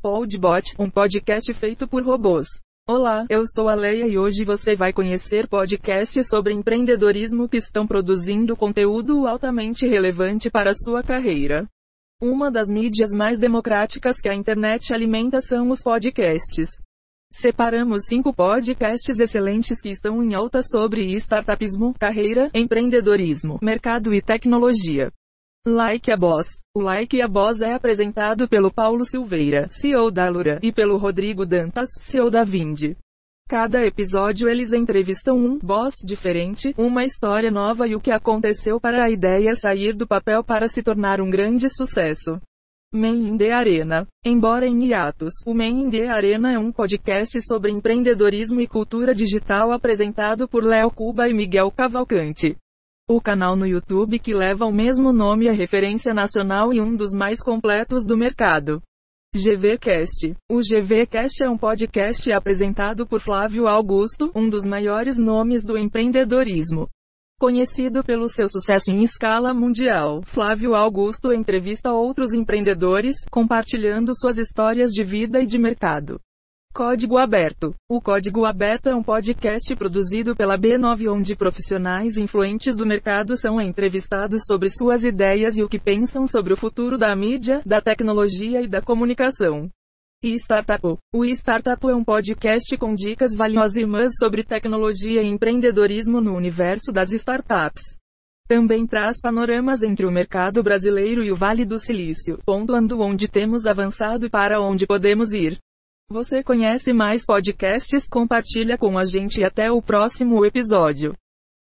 Podbot, um podcast feito por robôs. Olá, eu sou a Leia e hoje você vai conhecer podcasts sobre empreendedorismo que estão produzindo conteúdo altamente relevante para sua carreira. Uma das mídias mais democráticas que a internet alimenta são os podcasts. Separamos cinco podcasts excelentes que estão em alta sobre startupismo, carreira, empreendedorismo, mercado e tecnologia. Like a Boss. O Like a Boss é apresentado pelo Paulo Silveira, CEO da Lura, e pelo Rodrigo Dantas, CEO da Vindi. Cada episódio eles entrevistam um boss diferente, uma história nova e o que aconteceu para a ideia sair do papel para se tornar um grande sucesso. Men in the Arena. Embora em hiatus, o Men in the Arena é um podcast sobre empreendedorismo e cultura digital apresentado por Léo Cuba e Miguel Cavalcante. O canal no YouTube que leva o mesmo nome é referência nacional e um dos mais completos do mercado. GVCast. O GVCast é um podcast apresentado por Flávio Augusto, um dos maiores nomes do empreendedorismo. Conhecido pelo seu sucesso em escala mundial, Flávio Augusto entrevista outros empreendedores, compartilhando suas histórias de vida e de mercado. Código Aberto. O Código Aberto é um podcast produzido pela B9 onde profissionais influentes do mercado são entrevistados sobre suas ideias e o que pensam sobre o futuro da mídia, da tecnologia e da comunicação. E Startup. O Startup é um podcast com dicas valiosas sobre tecnologia e empreendedorismo no universo das startups. Também traz panoramas entre o mercado brasileiro e o Vale do Silício, pontuando onde temos avançado e para onde podemos ir. Você conhece mais podcasts? Compartilha com a gente e até o próximo episódio.